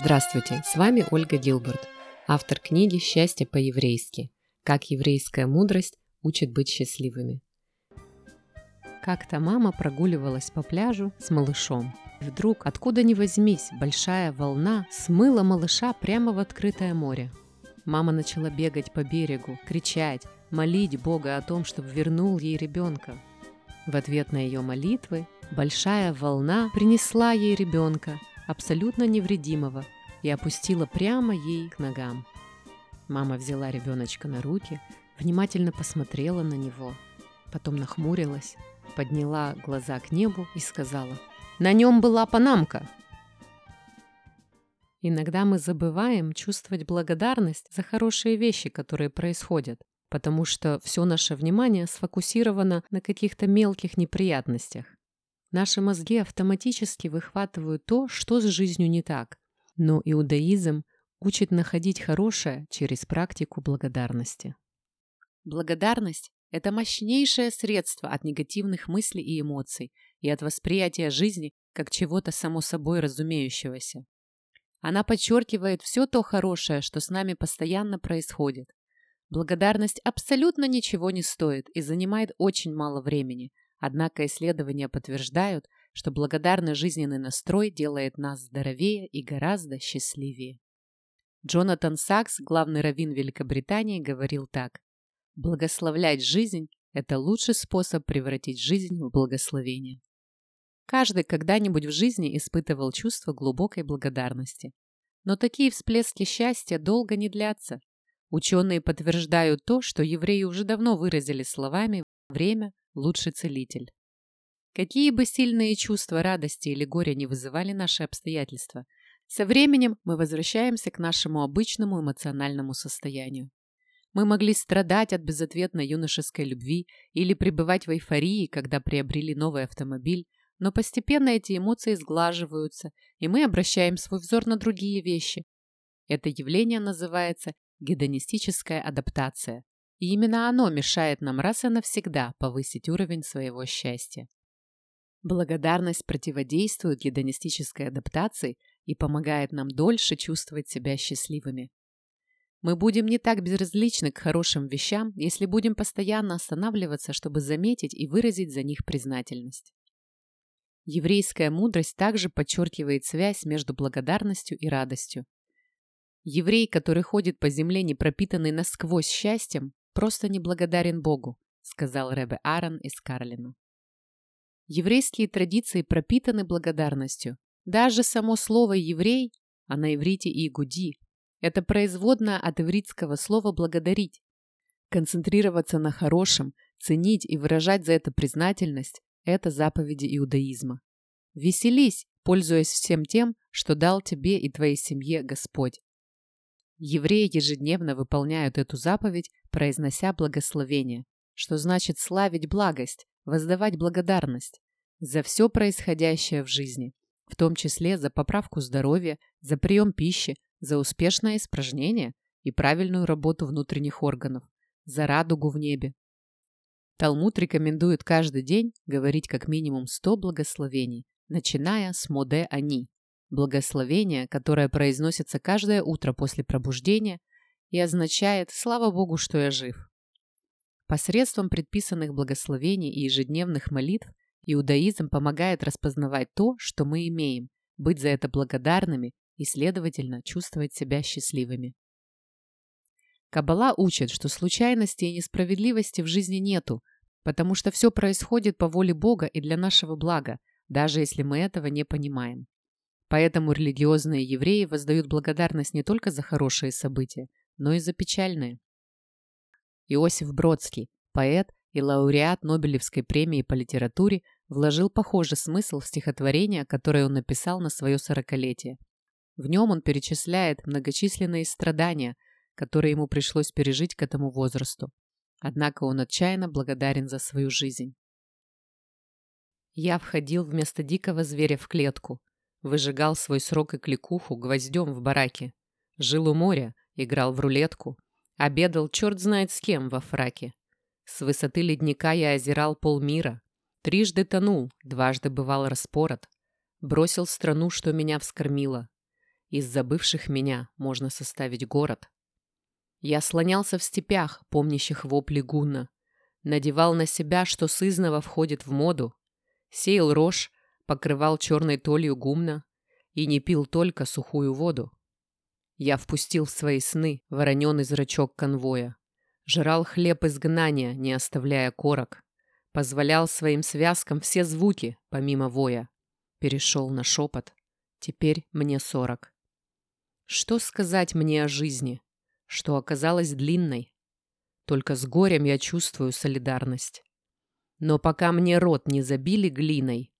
Здравствуйте, с вами Ольга Гилберт, автор книги «Счастье по-еврейски. Как еврейская мудрость учит быть счастливыми». Как-то мама прогуливалась по пляжу с малышом. Вдруг, откуда ни возьмись, большая волна смыла малыша прямо в открытое море. Мама начала бегать по берегу, кричать, молить Бога о том, чтобы вернул ей ребенка. В ответ на ее молитвы большая волна принесла ей ребенка, абсолютно невредимого, и опустила прямо ей к ногам. Мама взяла ребеночка на руки, внимательно посмотрела на него, потом нахмурилась, подняла глаза к небу и сказала «На нем была панамка!» Иногда мы забываем чувствовать благодарность за хорошие вещи, которые происходят, потому что все наше внимание сфокусировано на каких-то мелких неприятностях. Наши мозги автоматически выхватывают то, что с жизнью не так. Но иудаизм учит находить хорошее через практику благодарности. Благодарность – это мощнейшее средство от негативных мыслей и эмоций и от восприятия жизни как чего-то само собой разумеющегося. Она подчеркивает все то хорошее, что с нами постоянно происходит. Благодарность абсолютно ничего не стоит и занимает очень мало времени, Однако исследования подтверждают, что благодарный жизненный настрой делает нас здоровее и гораздо счастливее. Джонатан Сакс, главный раввин Великобритании, говорил так. «Благословлять жизнь – это лучший способ превратить жизнь в благословение». Каждый когда-нибудь в жизни испытывал чувство глубокой благодарности. Но такие всплески счастья долго не длятся. Ученые подтверждают то, что евреи уже давно выразили словами «время лучший целитель. Какие бы сильные чувства радости или горя не вызывали наши обстоятельства, со временем мы возвращаемся к нашему обычному эмоциональному состоянию. Мы могли страдать от безответной юношеской любви или пребывать в эйфории, когда приобрели новый автомобиль, но постепенно эти эмоции сглаживаются, и мы обращаем свой взор на другие вещи. Это явление называется гедонистическая адаптация. И именно оно мешает нам раз и навсегда повысить уровень своего счастья. Благодарность противодействует гедонистической адаптации и помогает нам дольше чувствовать себя счастливыми. Мы будем не так безразличны к хорошим вещам, если будем постоянно останавливаться, чтобы заметить и выразить за них признательность. Еврейская мудрость также подчеркивает связь между благодарностью и радостью. Еврей, который ходит по земле, не пропитанный насквозь счастьем, просто неблагодарен Богу», сказал Ребе Аарон из Карлина. Еврейские традиции пропитаны благодарностью. Даже само слово «еврей», а на иврите и «гуди» – это производное от ивритского слова «благодарить». Концентрироваться на хорошем, ценить и выражать за это признательность – это заповеди иудаизма. Веселись, пользуясь всем тем, что дал тебе и твоей семье Господь. Евреи ежедневно выполняют эту заповедь, произнося благословение, что значит славить благость, воздавать благодарность за все происходящее в жизни, в том числе за поправку здоровья, за прием пищи, за успешное испражнение и правильную работу внутренних органов, за радугу в небе. Талмуд рекомендует каждый день говорить как минимум 100 благословений, начиная с моде они, Благословение, которое произносится каждое утро после пробуждения и означает «Слава Богу, что я жив». Посредством предписанных благословений и ежедневных молитв иудаизм помогает распознавать то, что мы имеем, быть за это благодарными и, следовательно, чувствовать себя счастливыми. Каббала учит, что случайности и несправедливости в жизни нету, потому что все происходит по воле Бога и для нашего блага, даже если мы этого не понимаем. Поэтому религиозные евреи воздают благодарность не только за хорошие события, но и за печальные. Иосиф Бродский, поэт и лауреат Нобелевской премии по литературе, вложил похожий смысл в стихотворение, которое он написал на свое сорокалетие. В нем он перечисляет многочисленные страдания, которые ему пришлось пережить к этому возрасту. Однако он отчаянно благодарен за свою жизнь. Я входил вместо дикого зверя в клетку, Выжигал свой срок и кликуху гвоздем в бараке. Жил у моря, играл в рулетку. Обедал черт знает с кем во фраке. С высоты ледника я озирал полмира. Трижды тонул, дважды бывал распорот. Бросил страну, что меня вскормила. Из забывших меня можно составить город. Я слонялся в степях, помнящих вопли гунна. Надевал на себя, что сызново входит в моду. Сеял рожь, покрывал черной толью гумна и не пил только сухую воду. Я впустил в свои сны вороненый зрачок конвоя. Жрал хлеб изгнания, не оставляя корок. Позволял своим связкам все звуки, помимо воя. Перешел на шепот. Теперь мне сорок. Что сказать мне о жизни? Что оказалась длинной? Только с горем я чувствую солидарность. Но пока мне рот не забили глиной,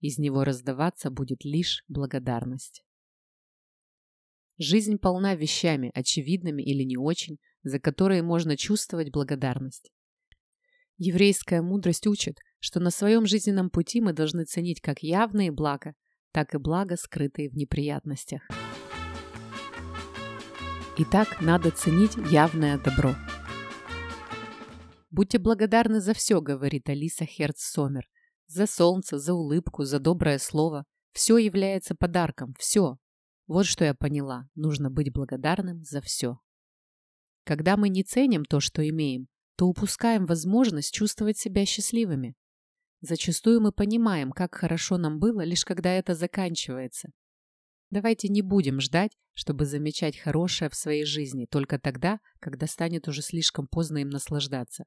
из него раздаваться будет лишь благодарность. Жизнь полна вещами, очевидными или не очень, за которые можно чувствовать благодарность. Еврейская мудрость учит, что на своем жизненном пути мы должны ценить как явные блага, так и блага, скрытые в неприятностях. Итак, надо ценить явное добро. «Будьте благодарны за все», — говорит Алиса Херц-Сомер. «За солнце, за улыбку, за доброе слово. Все является подарком, все. Вот что я поняла. Нужно быть благодарным за все». Когда мы не ценим то, что имеем, то упускаем возможность чувствовать себя счастливыми. Зачастую мы понимаем, как хорошо нам было, лишь когда это заканчивается. Давайте не будем ждать, чтобы замечать хорошее в своей жизни только тогда, когда станет уже слишком поздно им наслаждаться.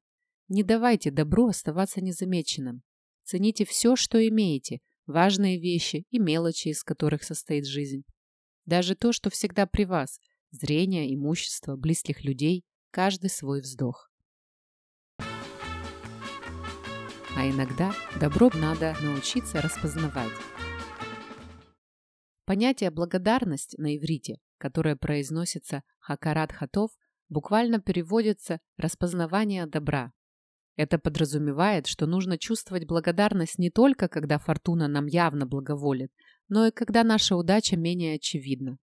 Не давайте добру оставаться незамеченным. Цените все, что имеете, важные вещи и мелочи, из которых состоит жизнь. Даже то, что всегда при вас – зрение, имущество, близких людей, каждый свой вздох. А иногда добро надо научиться распознавать. Понятие «благодарность» на иврите, которое произносится «хакарат хатов», буквально переводится «распознавание добра». Это подразумевает, что нужно чувствовать благодарность не только, когда фортуна нам явно благоволит, но и когда наша удача менее очевидна.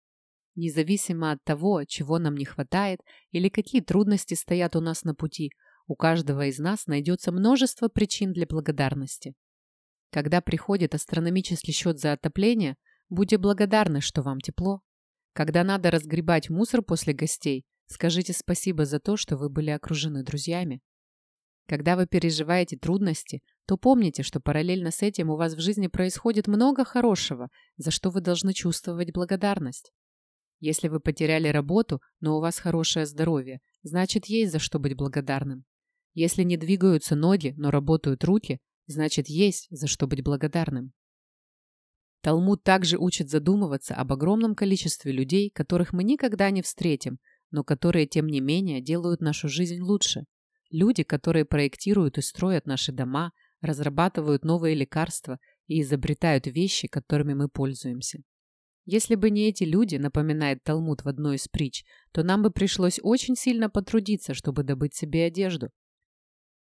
Независимо от того, чего нам не хватает или какие трудности стоят у нас на пути, у каждого из нас найдется множество причин для благодарности. Когда приходит астрономический счет за отопление – Будьте благодарны, что вам тепло. Когда надо разгребать мусор после гостей, скажите спасибо за то, что вы были окружены друзьями. Когда вы переживаете трудности, то помните, что параллельно с этим у вас в жизни происходит много хорошего, за что вы должны чувствовать благодарность. Если вы потеряли работу, но у вас хорошее здоровье, значит есть за что быть благодарным. Если не двигаются ноги, но работают руки, значит есть за что быть благодарным. Талмуд также учит задумываться об огромном количестве людей, которых мы никогда не встретим, но которые, тем не менее, делают нашу жизнь лучше. Люди, которые проектируют и строят наши дома, разрабатывают новые лекарства и изобретают вещи, которыми мы пользуемся. Если бы не эти люди, напоминает Талмуд в одной из притч, то нам бы пришлось очень сильно потрудиться, чтобы добыть себе одежду.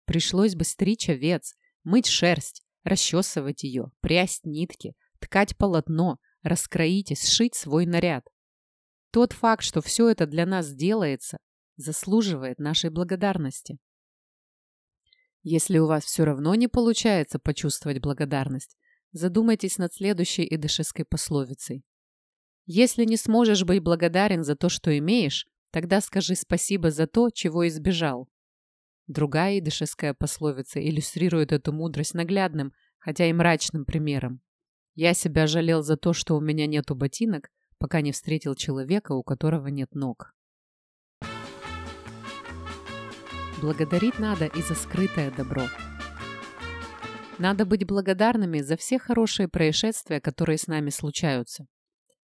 Пришлось бы стричь овец, мыть шерсть, расчесывать ее, прясть нитки, ткать полотно, раскроить и сшить свой наряд. Тот факт, что все это для нас делается, заслуживает нашей благодарности. Если у вас все равно не получается почувствовать благодарность, задумайтесь над следующей идышеской пословицей. Если не сможешь быть благодарен за то, что имеешь, тогда скажи спасибо за то, чего избежал. Другая идышеская пословица иллюстрирует эту мудрость наглядным, хотя и мрачным примером. Я себя жалел за то, что у меня нету ботинок, пока не встретил человека, у которого нет ног. Благодарить надо и за скрытое добро. Надо быть благодарными за все хорошие происшествия, которые с нами случаются.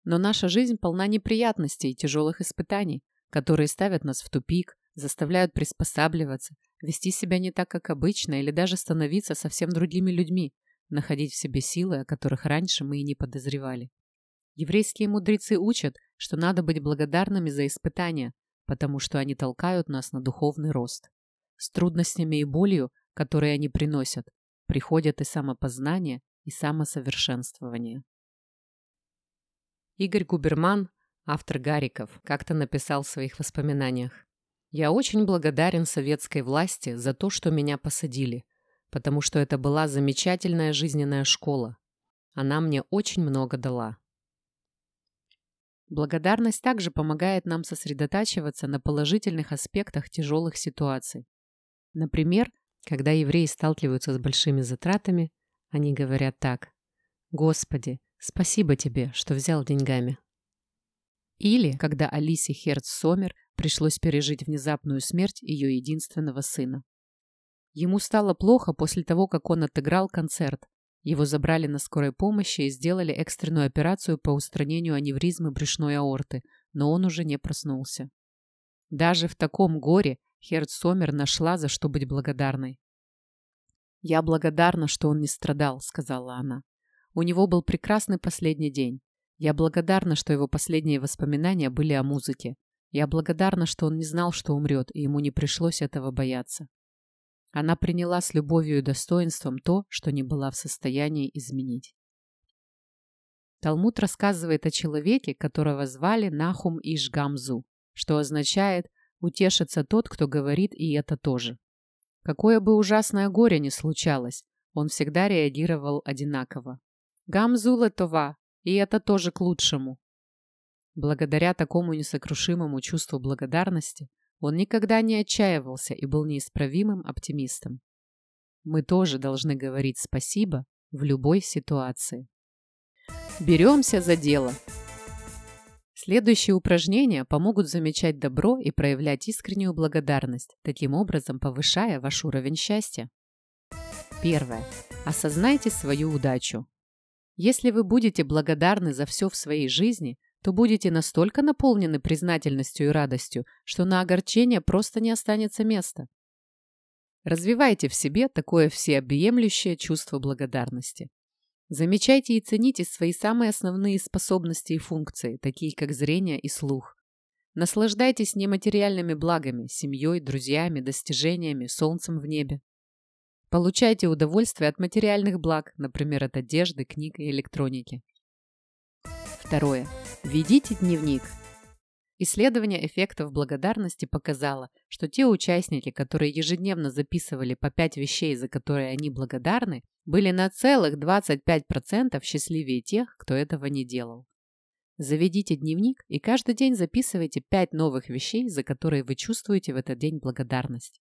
Но наша жизнь полна неприятностей и тяжелых испытаний, которые ставят нас в тупик, заставляют приспосабливаться, вести себя не так, как обычно, или даже становиться совсем другими людьми, находить в себе силы, о которых раньше мы и не подозревали. Еврейские мудрецы учат, что надо быть благодарными за испытания, потому что они толкают нас на духовный рост. С трудностями и болью, которые они приносят, приходят и самопознание, и самосовершенствование. Игорь Губерман, автор «Гариков», как-то написал в своих воспоминаниях. «Я очень благодарен советской власти за то, что меня посадили, потому что это была замечательная жизненная школа. Она мне очень много дала. Благодарность также помогает нам сосредотачиваться на положительных аспектах тяжелых ситуаций. Например, когда евреи сталкиваются с большими затратами, они говорят так «Господи, спасибо тебе, что взял деньгами». Или когда Алисе Херц-Сомер пришлось пережить внезапную смерть ее единственного сына. Ему стало плохо после того, как он отыграл концерт. Его забрали на скорой помощи и сделали экстренную операцию по устранению аневризмы брюшной аорты, но он уже не проснулся. Даже в таком горе Херц-Сомер нашла, за что быть благодарной. «Я благодарна, что он не страдал», — сказала она. «У него был прекрасный последний день. Я благодарна, что его последние воспоминания были о музыке. Я благодарна, что он не знал, что умрет, и ему не пришлось этого бояться. Она приняла с любовью и достоинством то, что не была в состоянии изменить. Талмуд рассказывает о человеке, которого звали Нахум Ишгамзу, что означает «утешится тот, кто говорит, и это тоже». Какое бы ужасное горе ни случалось, он всегда реагировал одинаково. «Гамзу летова, и это тоже к лучшему. Благодаря такому несокрушимому чувству благодарности он никогда не отчаивался и был неисправимым оптимистом. Мы тоже должны говорить спасибо в любой ситуации. Беремся за дело. Следующие упражнения помогут замечать добро и проявлять искреннюю благодарность, таким образом повышая ваш уровень счастья. Первое. Осознайте свою удачу. Если вы будете благодарны за все в своей жизни, то будете настолько наполнены признательностью и радостью, что на огорчение просто не останется места. Развивайте в себе такое всеобъемлющее чувство благодарности. Замечайте и цените свои самые основные способности и функции, такие как зрение и слух. Наслаждайтесь нематериальными благами, семьей, друзьями, достижениями, солнцем в небе. Получайте удовольствие от материальных благ, например, от одежды, книг и электроники. Второе. Ведите дневник. Исследование эффектов благодарности показало, что те участники, которые ежедневно записывали по 5 вещей, за которые они благодарны, были на целых 25% счастливее тех, кто этого не делал. Заведите дневник и каждый день записывайте 5 новых вещей, за которые вы чувствуете в этот день благодарность.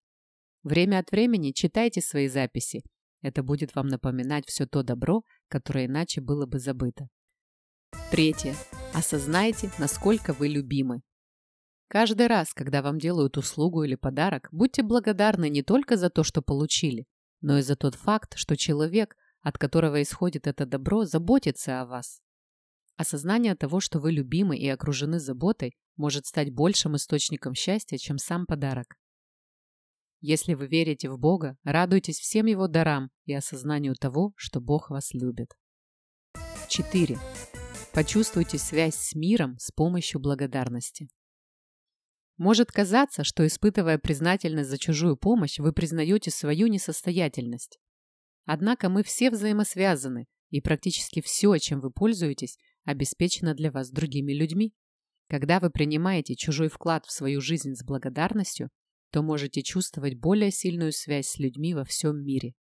Время от времени читайте свои записи. Это будет вам напоминать все то добро, которое иначе было бы забыто. Третье. Осознайте, насколько вы любимы. Каждый раз, когда вам делают услугу или подарок, будьте благодарны не только за то, что получили, но и за тот факт, что человек, от которого исходит это добро, заботится о вас. Осознание того, что вы любимы и окружены заботой, может стать большим источником счастья, чем сам подарок. Если вы верите в Бога, радуйтесь всем Его дарам и осознанию того, что Бог вас любит. 4. Почувствуйте связь с миром с помощью благодарности. Может казаться, что испытывая признательность за чужую помощь, вы признаете свою несостоятельность. Однако мы все взаимосвязаны, и практически все, чем вы пользуетесь, обеспечено для вас другими людьми. Когда вы принимаете чужой вклад в свою жизнь с благодарностью, то можете чувствовать более сильную связь с людьми во всем мире.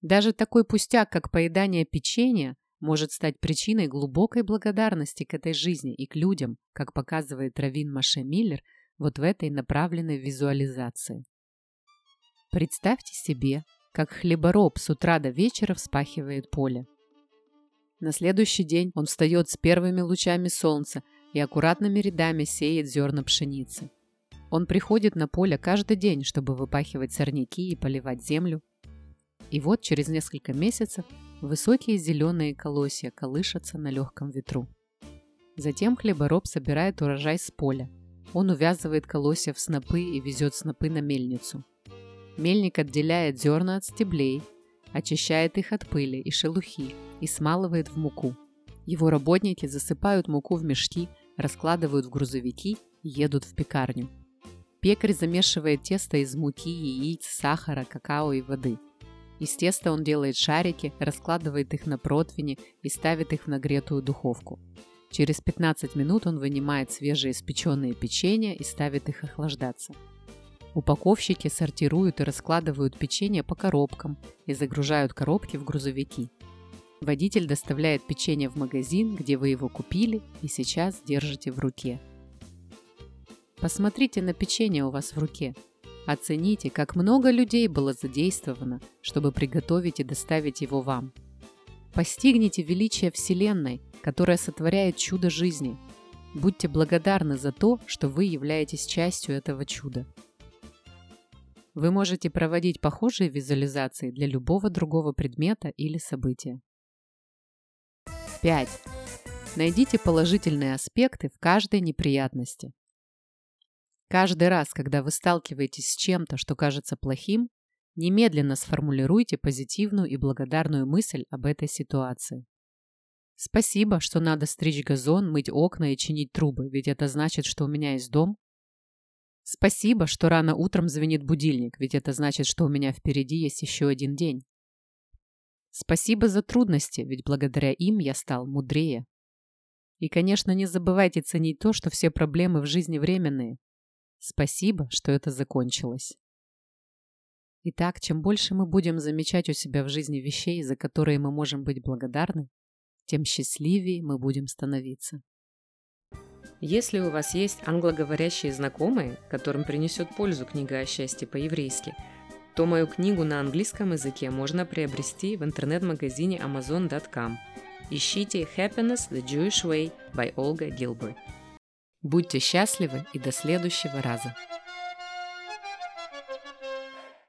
Даже такой пустяк, как поедание печенья, может стать причиной глубокой благодарности к этой жизни и к людям, как показывает Равин Маше Миллер вот в этой направленной визуализации. Представьте себе, как хлебороб с утра до вечера вспахивает поле. На следующий день он встает с первыми лучами солнца и аккуратными рядами сеет зерна пшеницы. Он приходит на поле каждый день, чтобы выпахивать сорняки и поливать землю. И вот через несколько месяцев высокие зеленые колосья колышатся на легком ветру. Затем хлебороб собирает урожай с поля. Он увязывает колосья в снопы и везет снопы на мельницу. Мельник отделяет зерна от стеблей, очищает их от пыли и шелухи и смалывает в муку. Его работники засыпают муку в мешки, раскладывают в грузовики и едут в пекарню. Пекарь замешивает тесто из муки, яиц, сахара, какао и воды. Из теста он делает шарики, раскладывает их на противне и ставит их в нагретую духовку. Через 15 минут он вынимает свежие испеченные печенья и ставит их охлаждаться. Упаковщики сортируют и раскладывают печенье по коробкам и загружают коробки в грузовики. Водитель доставляет печенье в магазин, где вы его купили и сейчас держите в руке. Посмотрите на печенье у вас в руке. Оцените, как много людей было задействовано, чтобы приготовить и доставить его вам. Постигните величие Вселенной, которая сотворяет чудо жизни. Будьте благодарны за то, что вы являетесь частью этого чуда. Вы можете проводить похожие визуализации для любого другого предмета или события. 5. Найдите положительные аспекты в каждой неприятности. Каждый раз, когда вы сталкиваетесь с чем-то, что кажется плохим, немедленно сформулируйте позитивную и благодарную мысль об этой ситуации. Спасибо, что надо стричь газон, мыть окна и чинить трубы, ведь это значит, что у меня есть дом. Спасибо, что рано утром звенит будильник, ведь это значит, что у меня впереди есть еще один день. Спасибо за трудности, ведь благодаря им я стал мудрее. И, конечно, не забывайте ценить то, что все проблемы в жизни временные, Спасибо, что это закончилось. Итак, чем больше мы будем замечать у себя в жизни вещей, за которые мы можем быть благодарны, тем счастливее мы будем становиться. Если у вас есть англоговорящие знакомые, которым принесет пользу книга о счастье по-еврейски, то мою книгу на английском языке можно приобрести в интернет-магазине amazon.com. Ищите Happiness the Jewish Way by Olga Gilbert. Будьте счастливы и до следующего раза!